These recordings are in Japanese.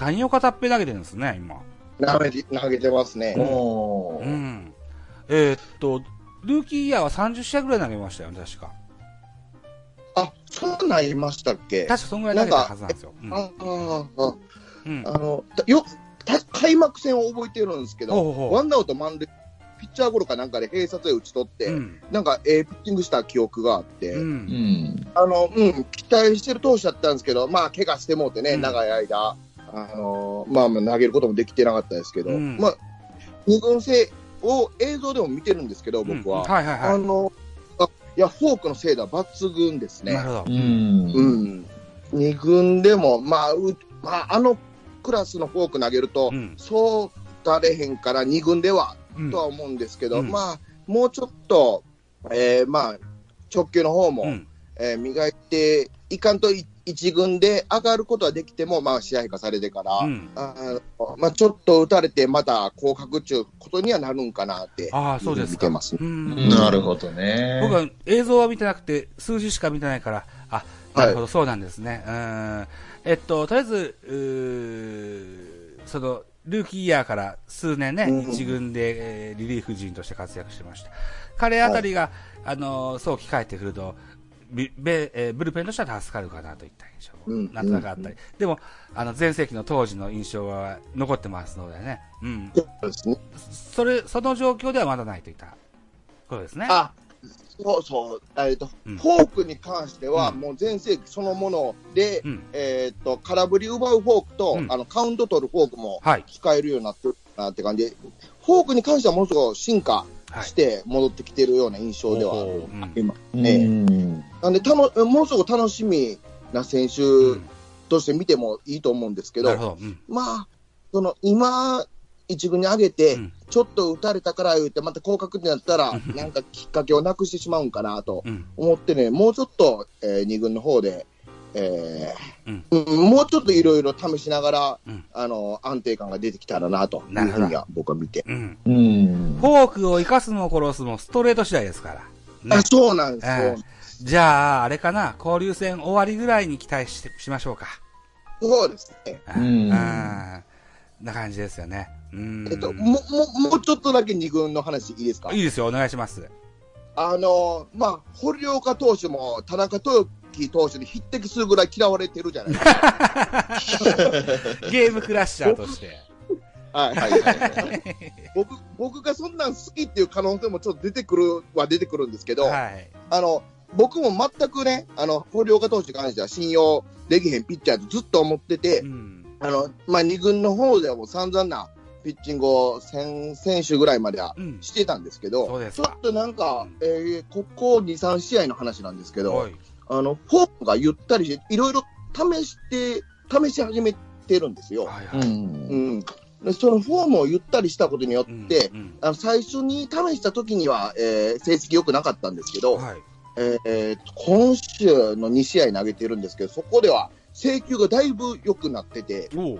谷岡たっぺ投げてるんですね、今。投げて、投げてますね。うん。えーっと、ルーキーイヤーは30試合ぐらい投げましたよね、確か。あ、そうなりましたっけ？確かそんぐらい投げたはずなんですよ。うんあああうんあの、たよ、た開幕戦を覚えてるんですけど、ほうほうワンアウト満塁、ピッチャーゴロかなんかで併殺で打ち取って、うん。なんか、ええピッチングした記憶があって、う。うんん。あの、うん、期待してる投手だったんですけど、まあ、怪我してもうてね、うん長い間、あのまあ、まあ投げることもできてなかったですけど、うんまあ、二軍制を映像でも見てるんですけど、僕は。うんはいはいはあの、あいや、フォークの精度は抜群ですい。なるね。ほどう。ん。うん。二軍でも、まあ、うまあ、あのクラスのフォーク投げると、うんそう打れへんから二軍では、うんとは思うんですけど、うんまあ、もうちょっと、えーまあ、直球の方も、うんえー磨いていかんとい一軍で上がることはできても、まあ、支配下されてから、うんあのまあ、ちょっと打たれて、また降格中ことにはなるんかなって、ああ、そうですか。見てますね。うんなるほどね。僕は映像は見てなくて、数字しか見てないから、あ、なるほど、はそうなんですね。うん。えっと、とりあえず、その、ルーキーイヤーから数年ね、うん一軍で、えーリリーフ陣として活躍してました。彼あたりが、あの、早期帰ってくると、ビベえーブルペンとしては助かるかなといった印象も、うんなんとなくあったり。でも、あの、前世紀の当時の印象は残ってますのでね。うん。そうですね。それ、その状況ではまだないといったことですね。あそうそう、えっと、うんフォークに関しては、うんもう全盛期そのもので、うん。えっと、空振り奪うフォークと、うんあの、カウント取るフォークもはい。使えるようになってるなって感じで、フォークに関してはものすごく進化はいして戻ってきてるような印象ではある、おーうん今。うん。えなんで、たの、ものすごく楽しみな選手うんとして見てもいいと思うんですけど。まあ、その、今、一軍に上げて、うんちょっと打たれたから言って、また降格になったらうん、なんかきっかけをなくしてしまうんかなとうん。思ってね、もうちょっと、えー、2軍の方で、えうんーうんもうちょっといろいろ試しながら、うんあの、安定感が出てきたらなとないうふうには僕は見て。うん。うんフ。ォークを生かすも殺すもストレート次第ですから。ねあ、そうなんですよ。えじゃあ、あれかな、交流戦終わりぐらいに期待してしましょうか。そうですね。うんな感じですよね。うん。えっと、も、も、もうちょっとだけ2軍の話いいですか？いいですよ、お願いします。あの、まあ、堀岡投手も田中豊樹投手に匹敵するぐらい嫌われてるじゃないですか。ゲームクラッシャーとして。はいはいはいはい。僕、僕がそんなん好きっていう可能性もちょっと出てくるは出てくるんですけど、はい。あの、僕も全くね、あの、堀岡投手に関しては信用できへんピッチャーとずっと思っててう、ん。あの、まあ、2軍の方ではもう散々なピッチングを先選手ぐらいまではうん。してたんですけど、そうですかちょっとなんか、えーここ2、3試合の話なんですけど、おい。あの、フォークがゆったりして、いろいろ試して、試し始めてるんですよ。う。はいはい。うんそのフォームをゆったりしたことによって、うんうんあの最初に試した時には、えー成績良くなかったんですけど、はい。えー今週の2試合投げてるんですけど、そこでは制球がだいぶ良くなってて、おう。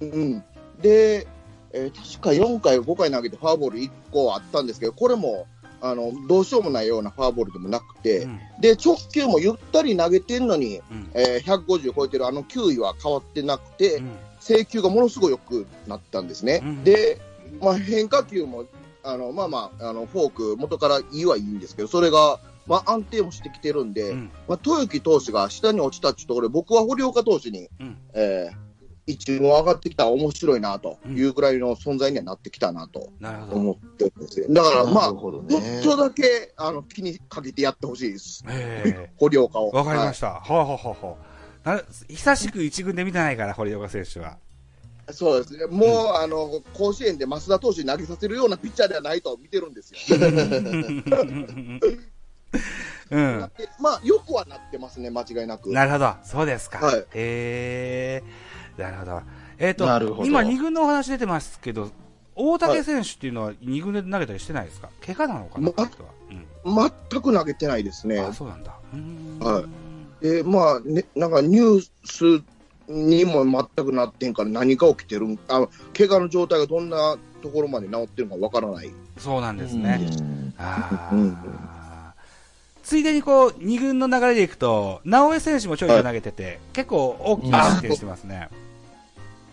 うん、で、えー確か4回、5回投げてフォアボール1個あったんですけど、これもあのどうしようもないようなフォアボールでもなくて、うん。で直球もゆったり投げてるのに、うん。えー150超えてるあの球威は変わってなくて、うん。制球がものすごい良くなったんですね。うん。で、まあ、変化球も、あの、まあまあ、あの、フォーク、元からいいはいいんですけど、それが、まあ、安定もしてきてるんで、うん。まあ、豊木投手が下に落ちたっていうところで、僕は堀岡投手に、うん。えー一軍上がってきたら面白いなというぐらいの存在にはなってきたなとなるほど。思ってるんですよ。だから、まあ、なるほどちょねっとだけ、あの、気にかけてやってほしいです。え堀岡を。えわかりましした。はあ、はあはあはあな久しく一軍で見てないから、堀岡選手は。た。そうですね。もう、あの、甲子園で増田投手に投げさせるようなピッチャーではないと見てるんですよ。うん。でまあ、よくはなってますね、間違いなく。なるほど。そうですか。はいへえ。なるほど。えっ、となるほど今、2軍のお話出てますけど、大竹選手っていうのは2軍で投げたりしてないですか？怪我なのかな、ま。うん全く投げてないですね。あ、そうなんだ。はで、まあ、ね、なんかニュースにも全くなってんから何が起きてるん？あ怪我の状態がどんなところまで治ってるのかわからない。そうなんですね。うんあーうんついでにこう、2軍の流れでいくと、直江選手もちょいちょい投げてて、結構大きな失点してますね。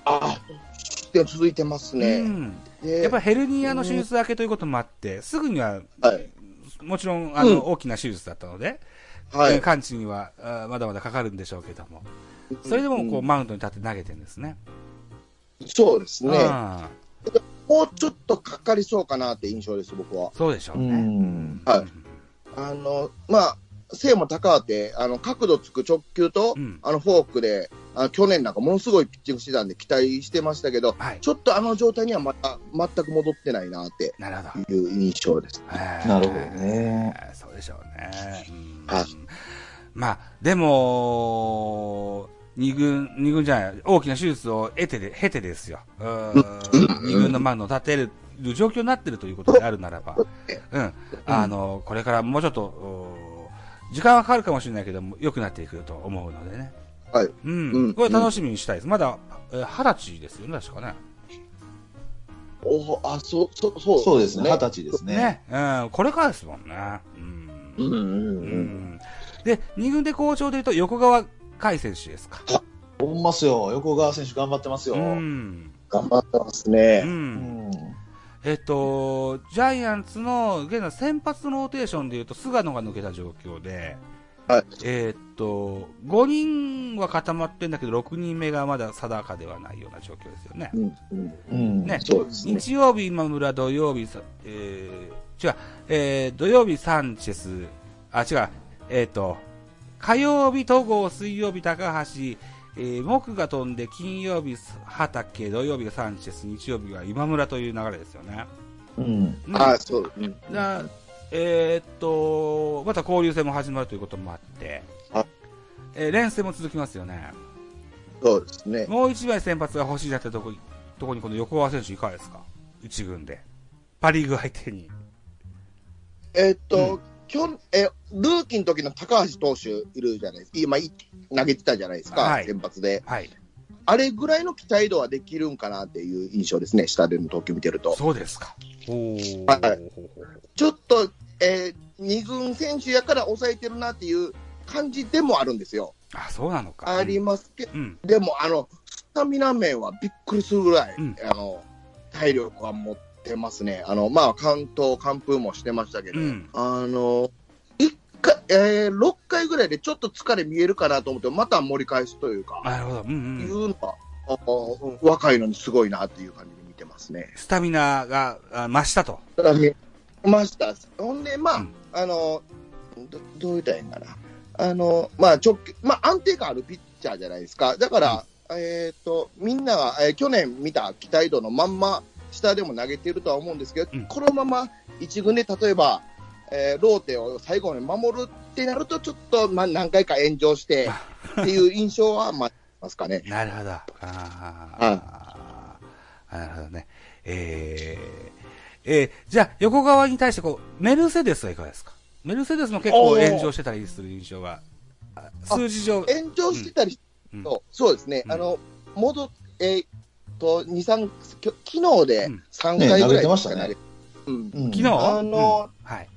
あ、失点続いてますうね。ん。でやっぱりヘルニアの手術明けということもあって、すぐには、はい。もちろん、あの、うん大きな手術だったので、はい。えー完治にはまだまだかかるんでしょうけども、それでもこう、んマウンドに立って投げてるんですね。そうですね。あもうちょっとかかりそうかなって印象です、僕は。ーそうでしょううね。ん。はいあの、まあ、背も高くて、あの、角度つく直球と、うんあの、フォークで、あの去年なんかものすごいピッチングしてたんで期待してましたけど、はい。ちょっとあの状態にはまた、全く戻ってないなってなるほど。いう印象です。えーなるほどね。そうでしょうね。うんはいまあ、でも、二軍、二軍じゃない、大きな手術を得てで、経てですよ。うーん二軍のマウンドを立てる状況になってるということであるならば、うん。あの、これからもうちょっと、お時間はかかるかもしれないけども、良くなっていくと思うのでね。はい。うん。うんこれ楽しみにしたいです。まだ、えー二十歳ですよね、確かね。おあ、そう、そう、そう。そうですね。二十歳ですね。ね。うん。これからですもんね。うん。うんうんう。うんんで、二軍で好調でいうと、横川海選手ですか。ほんますよ。横川選手頑張ってますよ。ううん。ん。頑張ってますうね。ん。えっと、ジャイアンツの現在先発ローテーションでいうと、菅野が抜けた状況で、はいえっと、5人は固まってんだけど、6人目がまだ定かではないような状況ですよね。うんうん。うん。ねそうですね。日曜日今村、土曜日さ、えー、違う、えー、土曜日サンチェス、あ、違う、えっ、と、火曜日戸郷、水曜日高橋、えー、木が飛んで、金曜日畑、土曜日がサンチェス、日曜日は今村という流れですよね。うん。うんあ、そう。うんだえーっと、また交流戦も始まるということもあってはい、えー連戦も続きますよね。そうですね。もう一枚先発が欲しいなってとこに、とこにこの横川選手いかがですか？一軍で。パリーグ相手に。えーっうと、きょんえ、ルーキーの時の高橋投手いるじゃないですか。今、い投げてたじゃないですか、はい先発で。はい。あれぐらいの期待度はできるんかなっていう印象ですね、下での投球見てると。そうですか。はいちょっと、えー、二軍選手やから抑えてるなっていう感じでもあるんですよ。あ、そうなのか。ありますけど、うん。でも、あの、スタミナ面はびっくりするぐらい、うんあの、体力は持ってますね。あの、まあ、関東、完封もしてましたけど、うん。あの、一回、えー、6回ぐらいでちょっと疲れ見えるかなと思って、また盛り返すというか、なるほど。うんいうん。うのは、あうん若いのにすごいなっていう感じで見てますね。スタミナがあ増したと。ただ見ました。ほんで、まあ、うんあの、どどう言ったらいいんかな。あの、まあ、直球、まあ、安定感あるピッチャーじゃないですか。だから、えっ、と、みんなが、えー去年見た期待度のまんま、下でも投げてるとは思うんですけど、うん。このまま一軍で例えば、えーローテを最後まで守るってなると、ちょっと、まあ、何回か炎上して っていう印象は、まあ、ますかね。なるほど。ああ、なるほどね。えー、えー、じゃあ、横川に対してこう、メルセデスはいかがですか？メルセデスも結構炎上してたりする印象が、あ数字上、炎上してたりすうん。ると、そうですね、うん。あの、戻っえーっと、2、3、きょ昨日でうん3ね回ぐらい投げてましたねですかうん。うん昨日？あのうんはい。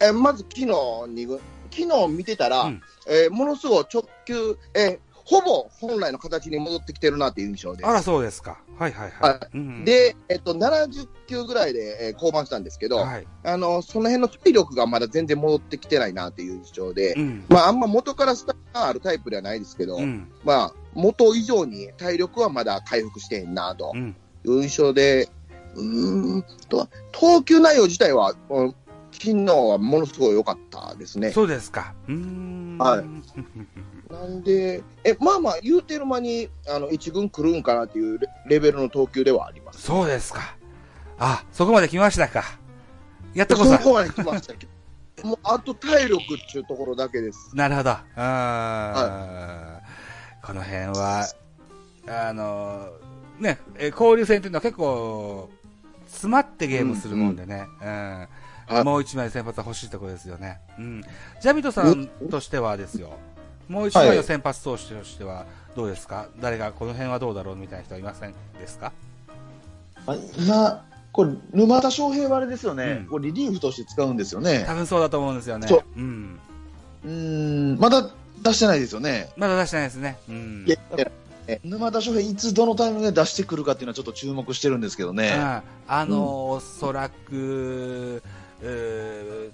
えまず昨日にぐ、昨日見てたら、うんえーものすごい直球、えーほぼ本来の形に戻ってきてるなっていう印象です。あら、そうですか。はいはいはい。はうん、で、えっと、70球ぐらいで、えー降板したんですけど、はい。あの、その辺の体力がまだ全然戻ってきてないなっていう印象で、うん。まあ、あんま元からスタミナあるタイプではないですけど、うん。まあ、元以上に体力はまだ回復してへんなとうん。いう印象で、うーんと、投球内容自体は、うん昨日はものすごい良かったですね。そうですか。うーん。はいなんで、え、まあまあ、言うてる間に、あの、一軍来るんかなっていうレレベルの投球ではあります。そうですか。あ、そこまで来ましたか。やっとこそ。そこまで来ましたけど、もう、あと体力っていうところだけです。なるほど。あーこの辺は、あの、ね、え交流戦というのは結構、詰まってゲームするもんでね。うんはいもう一枚先発は欲しいところですよね。うん。ジャビトさんとしてはですよ。もう一枚の先発投手としてはどうですか、誰がこの辺はどうだろうみたいな人はいませんですか？まあ今、これ、沼田翔平はあれですよね、うんこれリリーフとして使うんですよね。多分そうだと思うんですよね。そううん。うーん、まだ出してないですよね。まだ出してないですね。うんい。やいやえ沼田翔平、いつどのタイミングで出してくるかっていうのはちょっと注目してるんですけどね。うんあの、おそらく、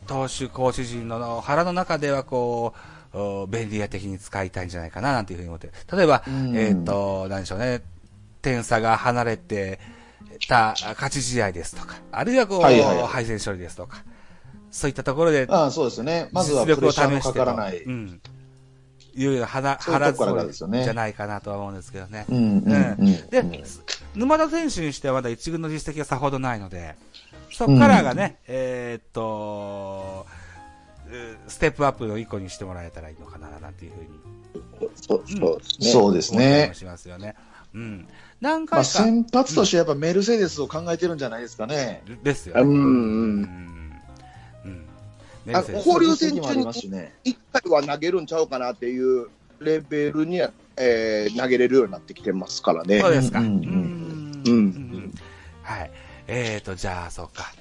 投手、コーチ陣の腹の中ではこう、お便利屋的に使いたいんじゃないかななんていうふうに思って。例えば、うんえっ、と、なんでしょうね、点差が離れてた勝ち試合ですとか、あるいはこう、はいはいはい敗戦処理ですとか、そういったところで、ああそうですよね。まずは実力をプレッシャーの試してとかからない。うん。いうような腹、そういう腹とこからづですよねじゃないかなとは思うんですけどね。うんうんうんで、うん沼田選手にしてはまだ一軍の実績がさほどないので、そこからがね、えーっと、うステップアップの一個にしてもらえたらいいのかな、なんていうふうにそうそうですね。しますよね。うん。何まあ、回か、先発としてやっぱメルセデスを考えてるんじゃないですかね。ですよね。うんうんうん。うん。メあ交流戦中に実績もありますしね。一回は投げるんちゃうかなっていうレベルに、えー投げれるようになってきてますからね。そうですか。うんはい。えーと、じゃあ、そうか。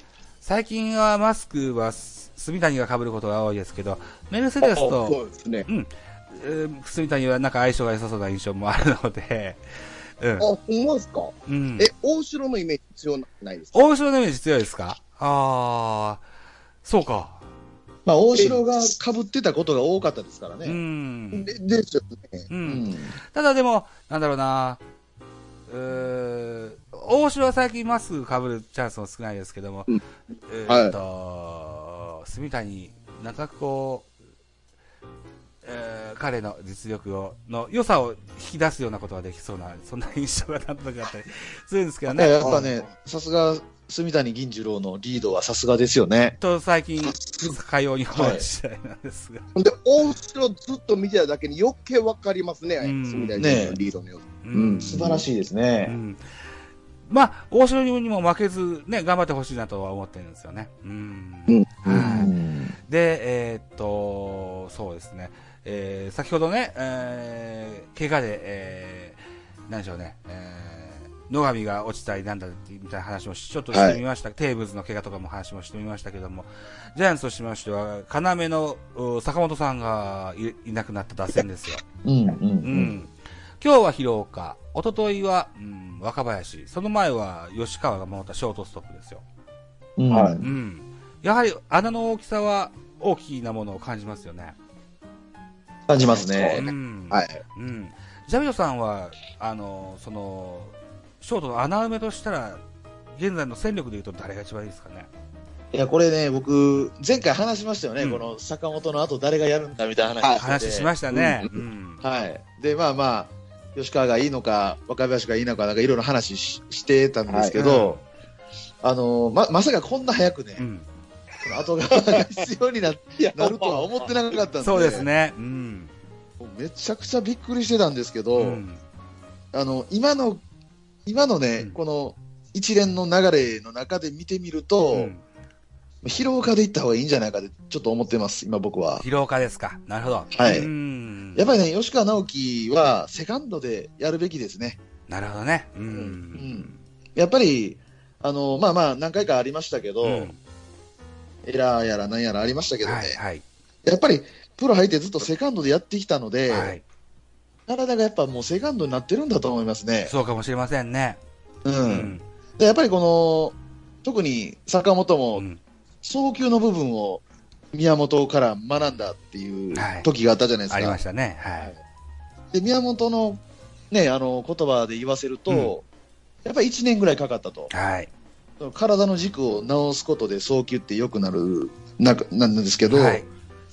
最近はマスクは、住谷が被ることが多いですけど、メルセデスと、そうですね。うん。えー住谷はなんか相性が良さそうな印象もあるので、うんあ、。ほんまですか？うんえ、大城のイメージ強ないですか？大城のイメージ強いですか？あー、そうか。まあ、大城が被ってたことが多かったですからうね。ん。でですよね。う。うんん。ただでも、なんだろうな、うー大城は最近マスク被るチャンスも少ないですけども、うんえーっと、住谷、なんかこう、えー彼の実力を、の良さを引き出すようなことができそうな、そんな印象がなんとなくあったりするんですけどね。やっぱね、さすが、住谷銀次郎のリードはさすがですよね。と、最近、かように思う次第なんですが。ほんで、大城ずっと見てただけに余計わかりますね、うん住谷選手のリードのよううん素晴らしいですうね。んまあ、大城にも負けず、ね、頑張ってほしいなとは思ってるんですよね。うん。う。んで、えーっと、そうですね。えー先ほどね、えー怪我で、えー、何でしょうね、えー野上が落ちたりなんだってみたいな話もしちょっとしてみました、テーブスの怪我とかも話もしてみましたけども、ジャイアンツとしましては、要のう坂本さんがいいなくなった打線ですよ。うんうんううんん。今日は広岡、一昨日は、うん、若林、その前は吉川が守ったショートストップですよ。うんはいうん。やはり穴の大きさは大きなものを感じますよね。感じますうね。ん。はい。うん。ジャビオさんは、あの、その、ショートの穴埋めとしたら、現在の戦力でいうと誰が一番いいですかね？いや、これね、僕、前回話しましたよね、うんこの坂本の後誰がやるんだみたいな話話しましたね。ううん。はい。で、まあまあ、吉川がいいのか、若林がいいのか、なんかいろいろ話ししてたんですけど、あのま、まさかこんな早くね、うん。後側が必要にななるとは思ってなかったんで、そうですね。うん。めちゃくちゃびっくりしてたんですけど、うん。あの、今の、今のね、うんこの一連の流れの中で見てみると、うん広岡で行った方がいいんじゃないかってちょっと思ってます、今僕は。広岡ですか。なるほど。はいうん。やっぱりね、吉川直樹はセカンドでやるべきですね。なるほどね。ううんん。やっぱり、あの、まあまあ、何回かありましたけど、うんエラーやら何やらありましたけどね、はい、はい。やっぱりプロ入ってずっとセカンドでやってきたので、はい。体がやっぱもうセカンドになってるんだと思いますね。そうかもしれませんね。うん。うん。でやっぱりこの、特に坂本うもん送球の部分を宮本から学んだっていうはい時があったじゃないですか。ありましたね。はい。で、宮本のね、あの、言葉で言わせると、うんやっぱり1年ぐらいかかったと。はい。体の軸を直すことで送球って良くなるななんですけど、はい。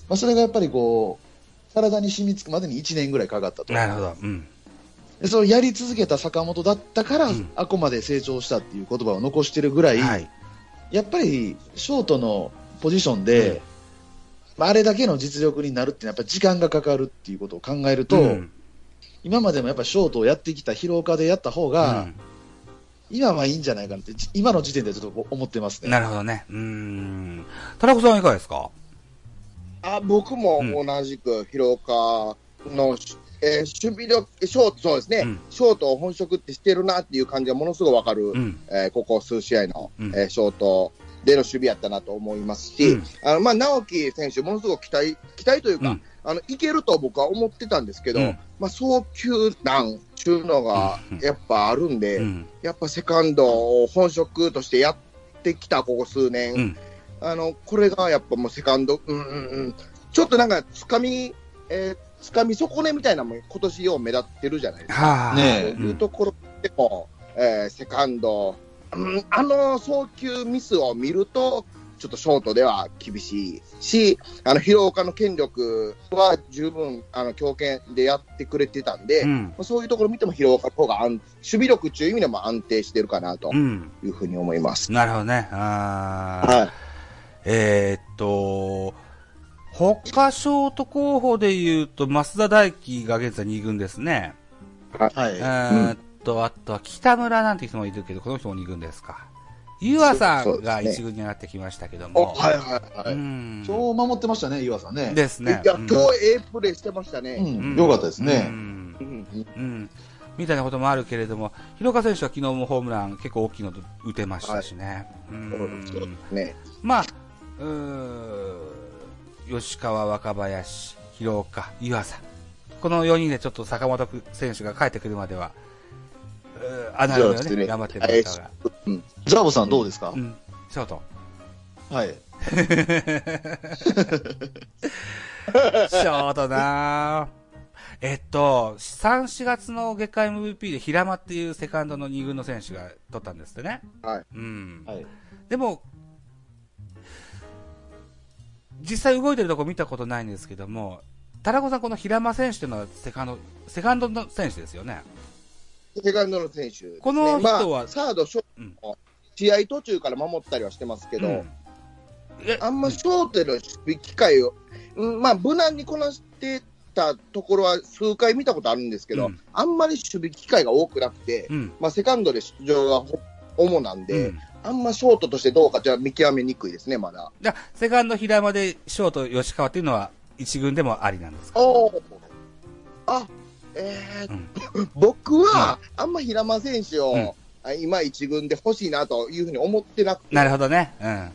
まあ、それがやっぱりこう、体に染みつくまでに1年ぐらいかかったと。なるほど。うん。でそれをやり続けた坂本だったから、うんあこまで成長したっていう言葉を残してるぐらい、はい。やっぱりショートのポジションで、うんまあ、あれだけの実力になるっていうのはやっぱり時間がかかるっていうことを考えると、うん今までもやっぱショートをやってきた広岡でやった方が、今はいいんじゃないかなって、じ今の時点でちょっと思ってますね。うんなるほどね。うん。田中さんはいかがですか？あ僕も同じく広岡の、えー守備力、ショート、そうですね、うん。ショートを本職ってしてるなっていう感じがものすごいわかる、うん。えーここ数試合の、うん。えーショートでの守備やったなと思いますし、うん。あのまあ、直樹選手、ものすごく期待期待というか、うん。ああの、いけると僕は思ってたんですけど、うん。まあ、早球弾っていうのがうん。やっぱあるんで、うん。やっぱセカンドを本職としてやってきたここ数年、うん。あの、これがやっぱもうセカンド、うんうんうん、ちょっとなんか、つかみ、えー、つかみ損ねみたいなのも今年よう目立ってるじゃないですか。はあ。ねそういうところでも、えーセカンド、うん、あの送球ミスを見ると、ちょっとショートでは厳しいし、あの、広岡の権力は十分、あの、強肩でやってくれてたんで、うん。そういうところ見ても広岡の方が安守備力っていう意味でも安定してるかなとうん。いうふうに思います。なるほどね。あーはい。えーっと、他ショート候補で言うと、増田大輝が現在2軍ですね。はいえ。ーっと、あとは北村なんて人もいるけど、この人も2軍ですか。湯浅さんがそうですね1軍に上がってきましたけどおも。はいはいはい。うん。今日守ってましたね、岩さんね。ですね。いや、うん今日ええプレーしてましたうね。ん、よかったですうね。んうんうん。みたいなこともあるけれども、広岡選手は昨日もホームラン結構大きいの打てましたしね。うそうでん。すね。まあ、吉川、若林、広岡、湯浅。この4人でちょっと坂本選手が帰ってくるまでは、うー穴埋めをね、頑張ってもらった方が。ザボさんどうですか、うん。ショート。はい。ショートなぁえっと、3、4月の月間 MVP で平間っていうセカンドの2軍の選手が取ったんですってね。はい。うん。はい。でも、実際動いてるとこ見たことないんですけども、田中さん、この平間選手というのはセカンド、セカンドの選手ですよね。セカンドの選手ね、この人はまあ、サード、ショーうんト、試合途中から守ったりはしてますけど、うんえあんまショートでの守備機会を、うん、まあ、無難にこなしてたところは数回見たことあるんですけど、うんあんまり守備機会が多くなくて、うん。まあ、セカンドで出場がほ主なんで、うん。あんまショートとしてどうかじゃ見極めにくいですね、まだ。じゃあセカンド平間でショート吉川っていうのは一軍でもありなんですか？あ、えーうん。僕は、あんま平間選手を、うん。あ今一軍で欲しいなというふうに思ってなくて、なるほどね。うん。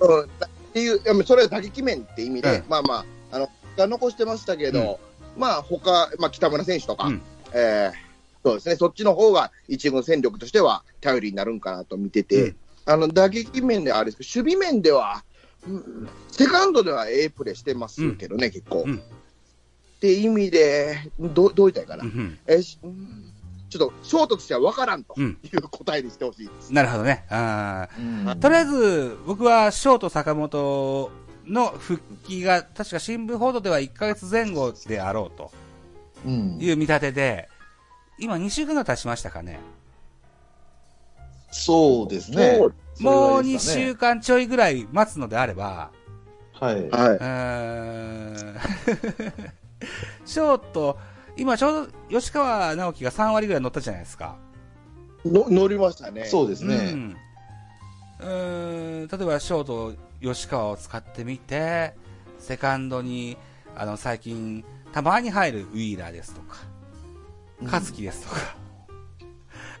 うん、っていう、それは打撃面って意味で、うん。まあまあ、あの、が残してましたけど、まあ他、まあ北村選手とか、うん。えーそうですね、そっちの方が一軍戦力としては頼りになるんかなと見てて、うん。あの、打撃面ではあれですけど、守備面では、うんセカンドでは A プレーしてますけどね、結構。うん。って意味で、どうどう言ったらいいかな。うんえちょっとショートとしては分からんとうん。いう答えにしてほしいです。なるほどね。あとりあえず、僕はショート坂本の復帰が、確か新聞報道では1ヶ月前後であろうとうん。いう見立てで、今2週間が経ちましたかね。そうですね。もう2それぐらいですかね週間ちょいぐらい待つのであれば、はい。はうーんショート、今ちょうど吉川直樹が3割ぐらい乗ったじゃないですか。い。の乗りましたね。うそうですね。んうーん例えばショート吉川を使ってみて、セカンドに、あの、最近、たまに入るウィーラーですとか、カズキですとか、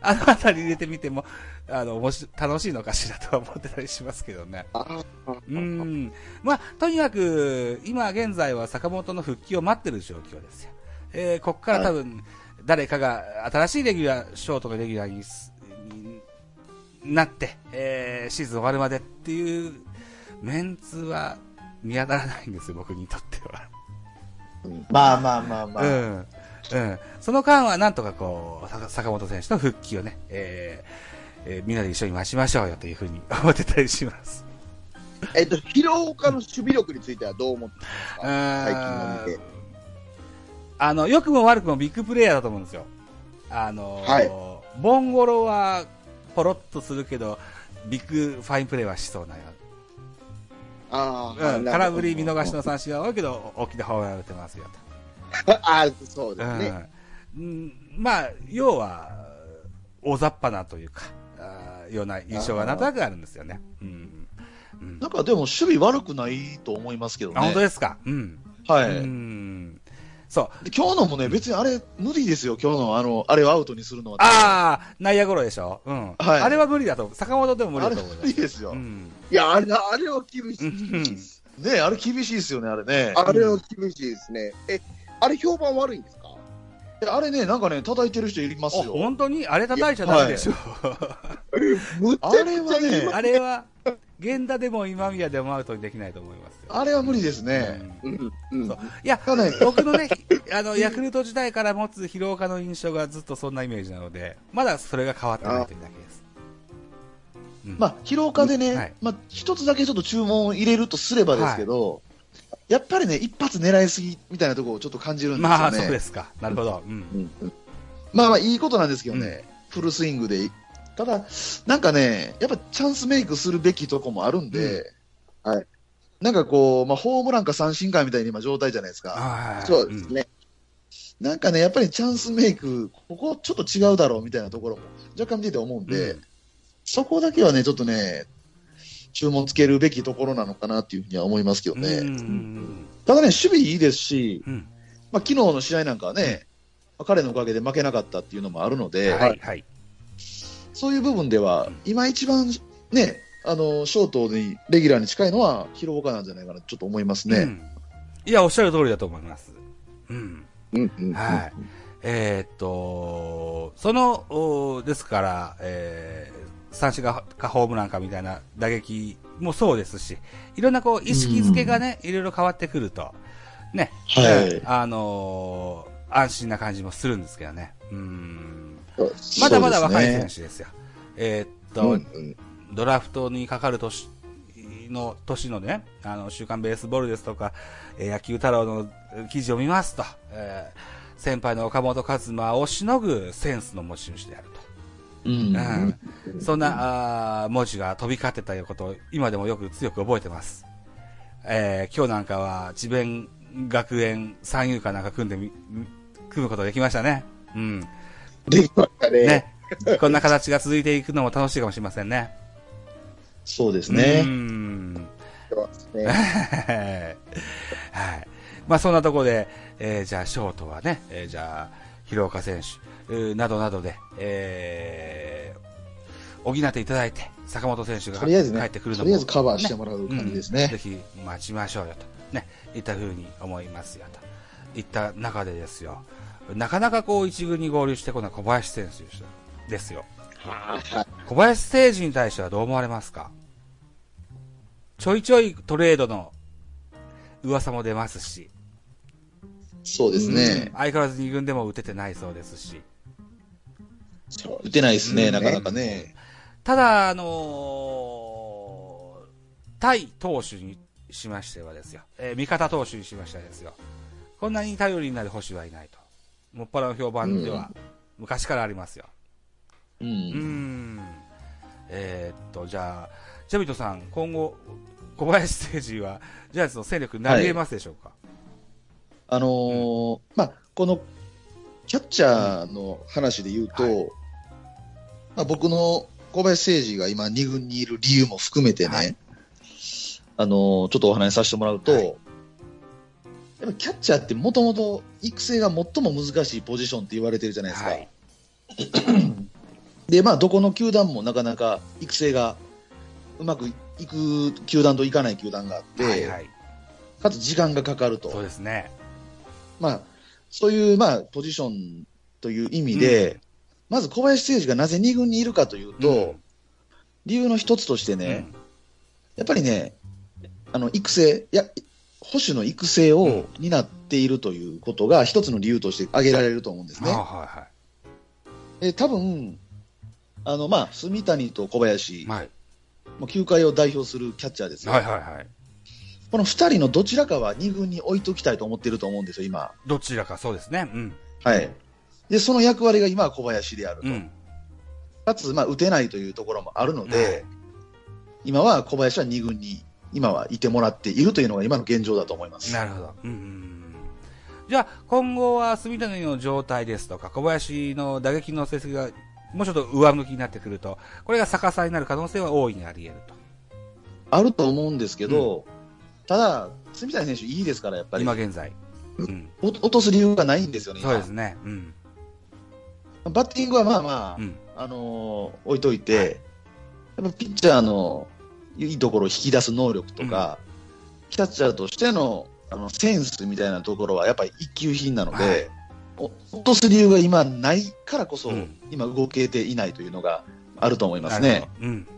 あのあたり入れてみても、あの、面白楽しいのかしらとは思ってたりしますけどね。うん。まあ、とにかく、今現在は坂本の復帰を待ってる状況ですよ。えー、ここから多分、誰かが新しいレギュラー、ショートのレギュラーになって、えー、シーズン終わるまでっていうメンツは見当たらないんですよ、僕にとっては。まあまあまあまあ。うん。うん。その間はなんとかこう、さ坂本選手の復帰をね、えーえーみんなで一緒に待ちましょうよというふうに思ってたりします。えっと、広岡の守備力についてはどう思ってますか？最近の見て。あの、良くも悪くもビッグプレイヤーだと思うんですよ。あの、はいボンゴロはポロッとするけど、ビッグファインプレーはしそうなよ。ああ、うん、空振り見逃しの。の三振は多いけど、大きなホームラン打てますよと。あ あ、そうですね。うん、まあ、要は、大雑把なというか、あーような印象がなんとなくあるんですよね。うん。うんなんかでも守備悪くないと思いますけどね。あ、本当ですか？うん。はい。うん。そう。で今日のもね、別にあれ、無理ですよ、今日の、あの、あれをアウトにするのは。ああ、内野ゴロでしょ？うん。はいあれは無理だと。坂本でも無理だと思います。無理ですよ。うん。いや、あれ、あれは厳しい。うんねあれ厳しいですよね、あれね。あれは厳しいですね。え、あれ評判悪いんですか？あれね、なんかね、叩いてる人いますあ、よ。本当に？あれ叩いちゃダメでしょ。むっちゃくちゃ言いますあれは、源田でも今宮でもアウトにできないと思いますよ。あれは無理ですね。うんうんうんそういや、僕のね、あの、ヤクルト時代から持つ疲労家の印象がずっとそんなイメージなので、まだそれが変わってないというだけです。うんまあ、疲労家でね、はいまあ、一つだけちょっと注文を入れるとすればですけど、やっぱりね、一発狙いすぎみたいなところをちょっと感じるんですよね。まあ、そうですか。なるほど。うん。うんうんまあまあ、いいことなんですけどね、フルスイングで。ただ、なんかね、やっぱチャンスメイクするべきとこもあるんで、うんはい。なんかこう、まあ、ホームランか三振かみたいな今状態じゃないですか。はいそうです。ね。なんかね、やっぱりチャンスメイク、ここちょっと違うだろうみたいなところも若干見てて思うんで、うんそこだけはね、ちょっとね、注文つけるべきところなのかなっていうふうには思いますけどうん。ね。うん。ただね、守備いいですし、うん。まあ、昨日の試合なんかはね、まあ彼のおかげで負けなかったっていうのもあるので、はい、はい。そういう部分では、今一番ね、あの、ショートに、レギュラーに近いのは、広岡なんじゃないかな、ちょっと思いますね。うんいや、おっしゃる通りだと思います。うん。うんうんはい。えーっと、その、おですから、えー三振がかホームランかみたいな打撃もそうですし、いろんなこう、意識づけがね、いろいろ変わってくると、ね、はいうんあのー安心な感じもするんですけどね。うん。まだまだ若い選手ですよ。えーっと、うんうんドラフトにかかる年の、年のね、あの、週刊ベースボールですとか、えー野球太郎の記事を見ますと、えー先輩の岡本和真をしのぐセンスの持ち主であるうん。と。うん。そんな、あー文字が飛び交ってたことを今でもよく強く覚えてます。えー今日なんかは、智弁学園三遊間なんか組んでみ、組むことができましたね。うん。できましたね。ね。こんな形が続いていくのも楽しいかもしれませんね。そうですうね。はい。まあそんなところで、えーじゃあショートはね、えーじゃあ、広岡選手、などなどで、えー、補っていただいて、坂本選手がとりあえずね帰ってくるのも、とりあえずカバーしてもらう感じですね。うんぜひ待ちましょうよと、ね、いったふうに思いますよと。いった中でですよ、なかなかこう一軍に合流してこない小林選手ですよ。はい。小林誠司に対してはどう思われますか？ちょいちょいトレードの噂も出ますし、そうですね。相変わらず2軍でも打ててないそうですし、打てないですね、うんなかなかね。ただ、あのー対投手にしましてはですよ、えー味方投手にしましてはですよ、こんなに頼りになる星はいないと。もっぱらの評判では、昔からありますよ。う。うんん。えーっと、じゃあ、ジャビットさん、今後、小林誠司は、ジャイアンツの戦力になり得ますでしょうか、あのーまあ、この、キャッチャーの話で言うと、はいまあ、僕の小林誠司が今2軍にいる理由も含めてね、はいあのーちょっとお話しさせてもらうと、はいやっぱキャッチャーってもともと育成が最も難しいポジションって言われてるじゃないですか。はい で、まあ、どこの球団もなかなか育成がうまくいく球団といかない球団があって、はいはい。かつ時間がかかると。そうですね。まあ、そういう、まあ、ポジションという意味で、まず小林誠司がなぜ2軍にいるかというと、うん理由の一つとしてうね、んやっぱりね、あの、育成、いや、保守の育成うんを担っているということが一つの理由として挙げられると思うんですね。あはいはで多分、あの、まあ、住谷と小林、い。はい。もう球界を代表するキャッチャーですよ。はいはいはい。この二人のどちらかは2軍に置いときたいと思ってると思うんですよ、今。どちらかそうですね。うん。はい。で、その役割が今は小林であると。うん。かつ、まあ、打てないというところもあるので、はい今は小林は2軍に、今はいてもらっているというのが今の現状だと思います。なるほど。うんうんうん。じゃあ、今後は住谷の状態ですとか、小林の打撃の成績がもうちょっと上向きになってくると、これが逆さになる可能性は大いにあり得ると。あると思うんですけど、ただ、住谷選手いいですから、やっぱり。今現在。うん。お落とす理由がないんですよね、今そうですね。うん。バッティングはまあまあ、うん。あのー置いといて、やっぱピッチャーのいいところを引き出す能力とか、キャッチャーとしてのあのセンスみたいなところはやっぱり一級品なので、はいお落とす理由が今ないからこそ、うん今動けていないというのがあると思いますねなるほ。どうん。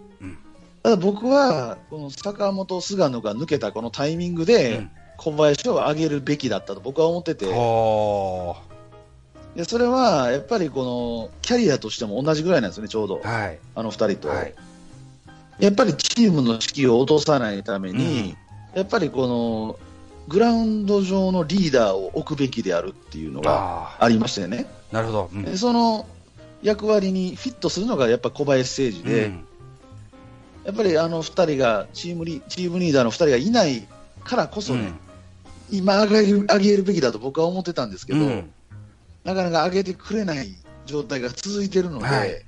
ただ僕は、この坂本、菅野が抜けたこのタイミングうでん、小林を上げるべきだったと僕は思ってて、ほでそれはやっぱりこのキャリアとしても同じぐらいなんですよね、ちょうどー。、はい。あの二人と。はい。やっぱりチームの士気を落とさないために、やっぱりこのグラウンド上のリーダーを置くべきであるっていうのがありましてね、なるほど。うんでその役割にフィットするのがやっぱ小林誠司で、うんやっぱりあの二人がチームリ、チームリーダーの二人がいないからこそね、今上げる上げるべきだと僕は思ってたんですけど、うんなかなか上げてくれない状態が続いてるので、はい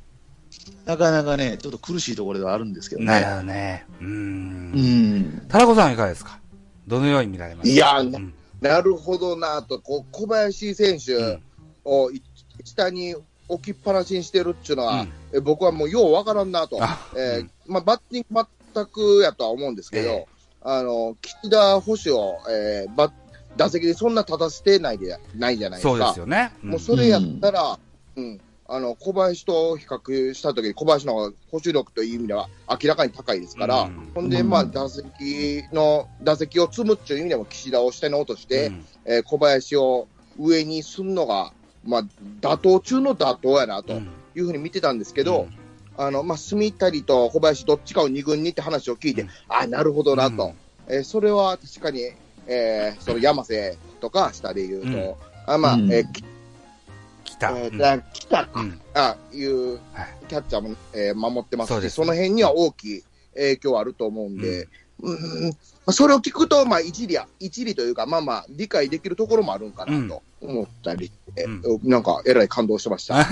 なかなかね、ちょっと苦しいところではあるんですけどなるね。ほどね。う。うんん。タラコさんいかがですか？どのように見られますか？いやー、うんなるほどなと、こう小林選手うんをい下に置きっぱなしにしてるっていうのは、うん。え僕はもうようわからんなと、あえーうん。まあ、バッティング全くやとは思うんですけど、ええ。あの岸田捕手を、えー、バ打席でそんな立たせてないでないじゃないですか。そうですよね。ん。もうそれやったら、うん。あの小林と比較したときに、小林の方が捕手力という意味では明らかに高いですから、うん。ほんで、うん。まあ、打席の打席を積むっていう意味でも、岸田を下に落として、うん。えー小林を上にすんのが、まあ、妥当中の妥当やなとうんいうふうに見てたんですけど、あのまあ、住谷と小林、どっちかを2軍にって話を聞いて、うん。あなるほどなと、うん。えーそれは確かに、えーその山瀬とか下で言うと、うん。あまあ、うん。えーき来た。えーか、うん。あいうはい。キャッチャーも、えー守ってますし、その辺には大きい影響あると思うんで、うんまあそれを聞くと、まあ、一理や、一理というか、まあまあ、理解できるところもあるんかなと思ったり、えうなんか、えらい感動してました。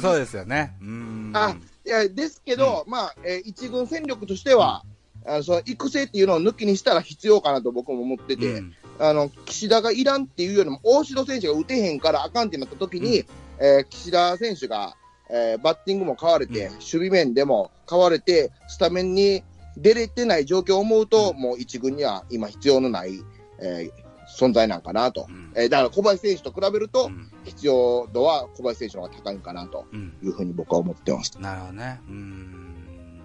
そうですよね。うん。あいやですけど、まあ、えー一軍戦力としては、あのその育成っていうのを抜きにしたら必要かなと僕も思ってて、うん。あの岸田がいらんっていうよりも、大城選手が打てへんからあかんってなった時に、えー岸田選手が、えーバッティングも変われて、うん守備面でも変われて、スタメンに出れてない状況を思うと、うんもう一軍には今必要のない、えー存在なんかなと。うんえーだから小林選手と比べると、うん必要度は小林選手の方が高いんかなとうんいうふうに僕は思ってます。なるほどね。うん。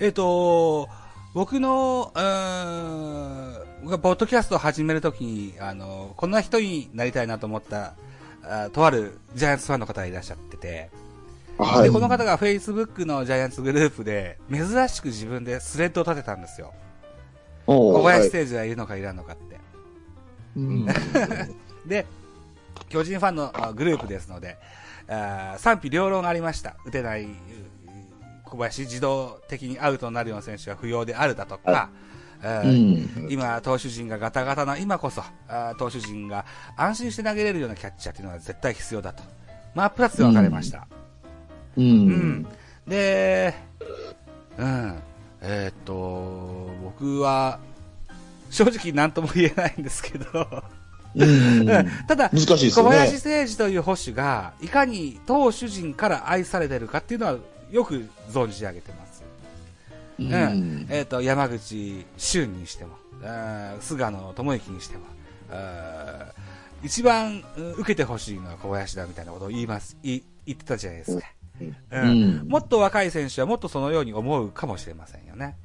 えっ、と、僕の、うーん、ポッドキャストを始めるときに、あの、こんな人になりたいなと思った、あとあるジャイアンツファンの方がいらっしゃってて、で、はい。この方が Facebook のジャイアンツグループで、珍しく自分でスレッドを立てたんですよ。小林誠司はいるのかいらんのかって。うん で、巨人ファンのあグループですので、あー賛否両論ありました。打てない、う小林自動的にアウトになるような選手は不要であるだとか、あうーん今、投手陣がガタガタな今こそ、あー投手陣が安心して投げれるようなキャッチャーというのは絶対必要だと。真っ二つで分かれました。ううんん。で、うん。えーっと、僕は、正直何とも言えないんですけど、うん ただ、難しいですね。林誠司という捕手が、いかに投手陣から愛されてるかっていうのは、よく存じ上げてます。ううんん。えっ、と、山口俊にしても、菅野智之にしても、一番うん受けてほしいのは小林だみたいなことを言います、い言ってたじゃないですか。ううん。んもっと若い選手はもっとそのように思うかもしれませんよね。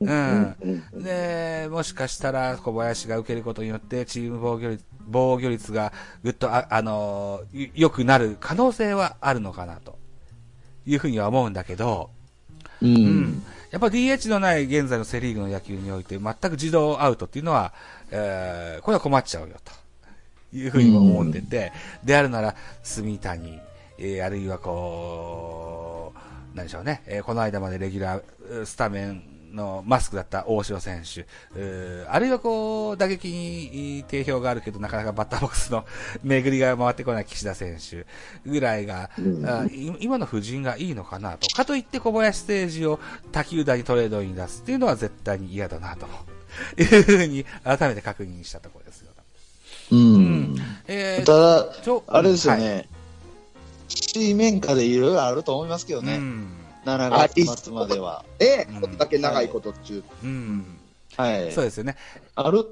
うん。で、もしかしたら小林が受けることによってチーム防御率防御率がぐっとあ、あのー、良くなる可能性はあるのかなと。いうふうには思うんだけど、ううん。ん。やっぱ DH のない現在のセリーグの野球において全く自動アウトっていうのは、えーこれは困っちゃうよと。いうふうにも思ってて、であるなら、住谷、えーあるいはこう、なんでしょうね、えーこの間までレギュラー、うスタメンのマスクだった大城選手、あるいはこう、打撃に定評があるけど、なかなかバッターボックスの 巡りが回ってこない岸田選手ぐらいが、うんあい今の布陣がいいのかなと。かといって小林誠司を他球団にトレードに出すっていうのは絶対に嫌だなと。いうふうに改めて確認したところですよ。うん。えーただ、あれですよはいね。水面下でいろいろあると思いますけどね。うん。なん7月末までは。ね、うんこんだけ長いこと中。うん。はい。そうですよね。ある、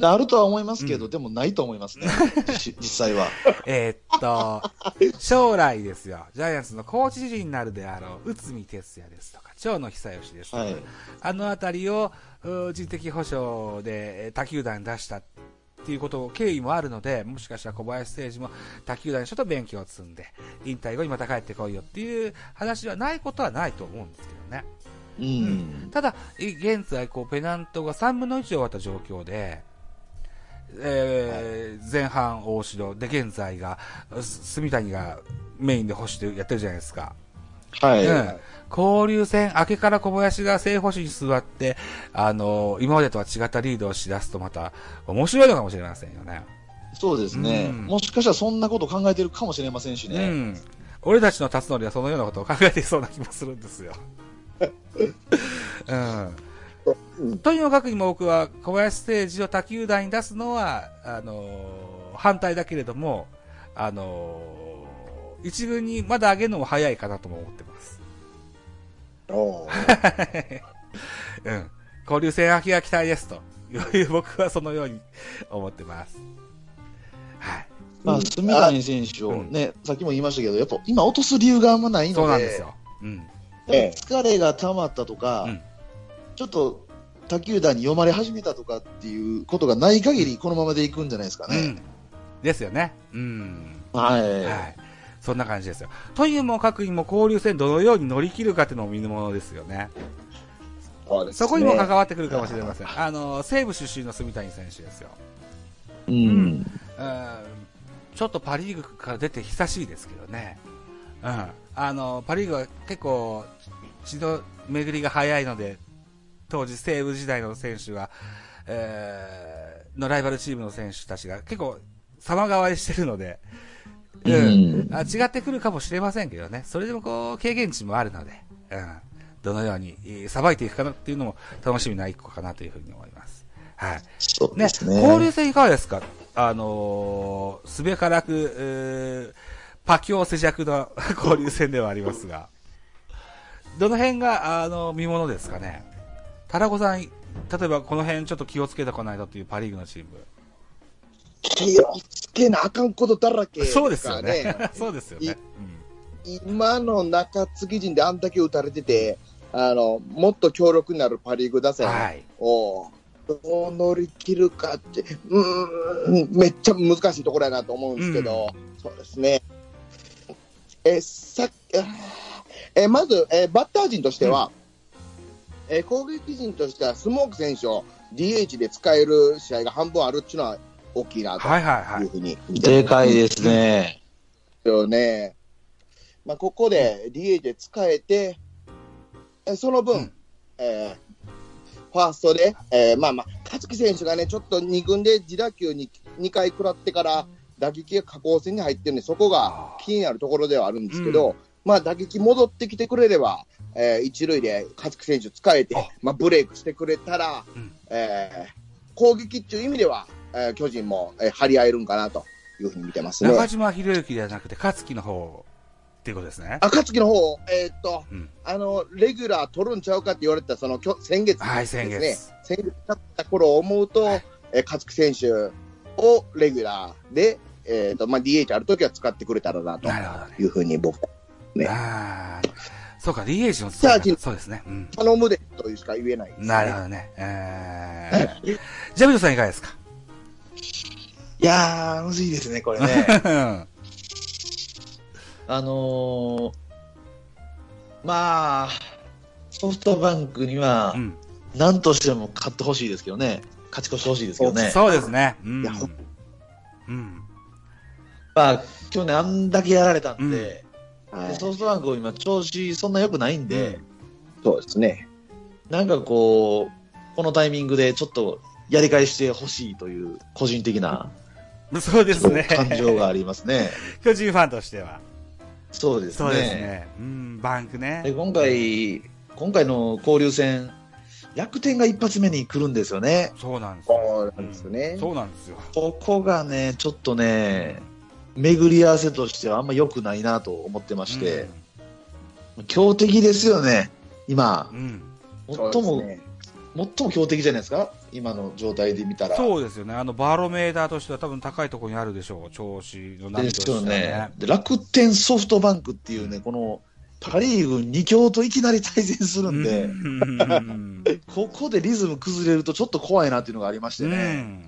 あるとは思いますけど、うんでもないと思いますね。実実際は。えーっと、将来ですよ、ジャイアンツのコーチ陣になるであろう、内海哲也ですとか、長野久義ですとか、はい。あのあたりを、う人的保障でえー他球団に出したっていうこと、経緯もあるので、もしかしたら小林誠司も他球団にちょっと勉強を積んで、引退後にまた帰ってこいよっていう話はないことはないと思うんですけどね。うん。ただ、い現在、こう、ペナントが3分の1終わった状況で、えー前半大城で、現在が、す住谷がメインで星でやってるじゃないですか。はい。うん交流戦明けから小林が正捕手に座って、あの今までとは違ったリードをしだすとまた面白いのかもしれませんよね。そうですね、うんもしかしたらそんなこと考えてるかもしれませんしうね。ん。俺たちの辰徳はそのようなことを考えていそうな気もするんですよ。うん。うんとにもかくにも僕は小林誠司を他球団に出すのは、あのー反対だけれども、あのー一軍にまだ上げるのも早いかなとも思ってます。おー うん。交流戦明けが期待ですと 僕はそのように思ってます。はい。まあ、住谷選手をね、さっきも言いましたけど、やっぱ今落とす理由があんまないので、そうなんですよ。うん。疲れが溜まったとか、うんちょっと他球団に読まれ始めたとかっていうことがない限り、このままでいくんじゃないですかね。うん。ですよね。うん。はい。はい。そんな感じですよ。というもかくにも交流戦どのように乗り切るかっていうのも見るものですよね。そねそこにも関わってくるかもしれません。あの、西武出身の住谷選手ですよ。うん。うんちょっとパ・リーグから出て久しいですけどね。うん。あの、パ・リーグは結構、血の巡りが早いので、当時西武時代の選手が、えー、のライバルチームの選手たちが結構様変わりしてるので、うん。違ってくるかもしれませんけどね。それでもこう、経験値もあるので、うん。どのように、えーさばいていくかなっていうのも楽しみな一個かなというふうに思います。はい。ねそうで、すね。交流戦いかがですか？あのー、すべからく、えー、パキョーセ弱の 交流戦ではありますが、どの辺が、あの、見ものですかね？タラコさん、例えばこの辺ちょっと気をつけてこないとというパリーグのチーム。気をつけなあかんことだらけ、そうですよね。そうですよね。今の中継ぎ陣であんだけ打たれてて、あの、もっと強力になるパリーグ打うん線はい。を、どう乗り切るかって、うーん、めっちゃ難しいところやなと思うんですけど、そうですね。え、さえ、まず、え、バッター陣としては、え、攻撃陣としては、スモーク選手を DH で使える試合が半分あるっていうのは大きいなとはいはいはい。いうふうに見てます。でかいですね。よね。まあ、ここで DH で使えて、えその分、うん。えーファーストで、えーまあまあ、勝木選手がね、ちょっと2軍で自打球に2回食らってから、打撃が下降線に入ってるんで、そこが気になるところではあるんですけど、うん。まあ、打撃戻ってきてくれれば、えー一塁で勝木選手使えてあ、まあ、ブレイクしてくれたら、うん。えー攻撃っていう意味では、えー巨人も、えー張り合えるんかなというふうに見てますね。中島博之ではなくて、勝木の方っていうことですね。赤月の方、えーっと、うんあの、レギュラー取るんちゃうかって言われた、その、きょ先月はい、ですね。先月。先月だった頃を思うと、はいえー勝木選手をレギュラーで、えーっと、まあ、DH あるときは使ってくれたらな、と。いうふうに僕はねああ、そうか、DH のチャージそうですね。うん。頼むでというしか言えないね。なるほどね。えー、ジャビドさんいかがですか？いやー、むずいですね、これね。う んあのー、まあ、ソフトバンクにはう、ん。何としても勝ってほしいですけどね。勝ち越してほしいですけどね。そうですね。うん。まあ、去年あんだけやられたんで、はいでソフトバンク今調子そんな良くないんで、そうですね。なんかこう、このタイミングでちょっとやり返してほしいという個人的な そうですね。感情がありますね。巨人ファンとしては。そうですね。そうですね。うん、バンクでね。今回、今回の交流戦、楽天が一発目に来るんですよね。そうなんですよ。そうなんですねうんそうなんですよ。ここがね、ちょっとね、巡り合わせとしてはあんま良くないなと思ってまして、強敵ですよね、今う。ん。最も、ね。最も強敵じゃないですか今の状態で見たら。そうですよね。あの、バロメーターとしては多分高いところにあるでしょう。調子の波ですよとしてはね楽天ソフトバンクっていうね、このパ・リーグ2強といきなり対戦するんで、うんここでリズム崩れるとちょっと怖いなっていうのがありましてうね。ん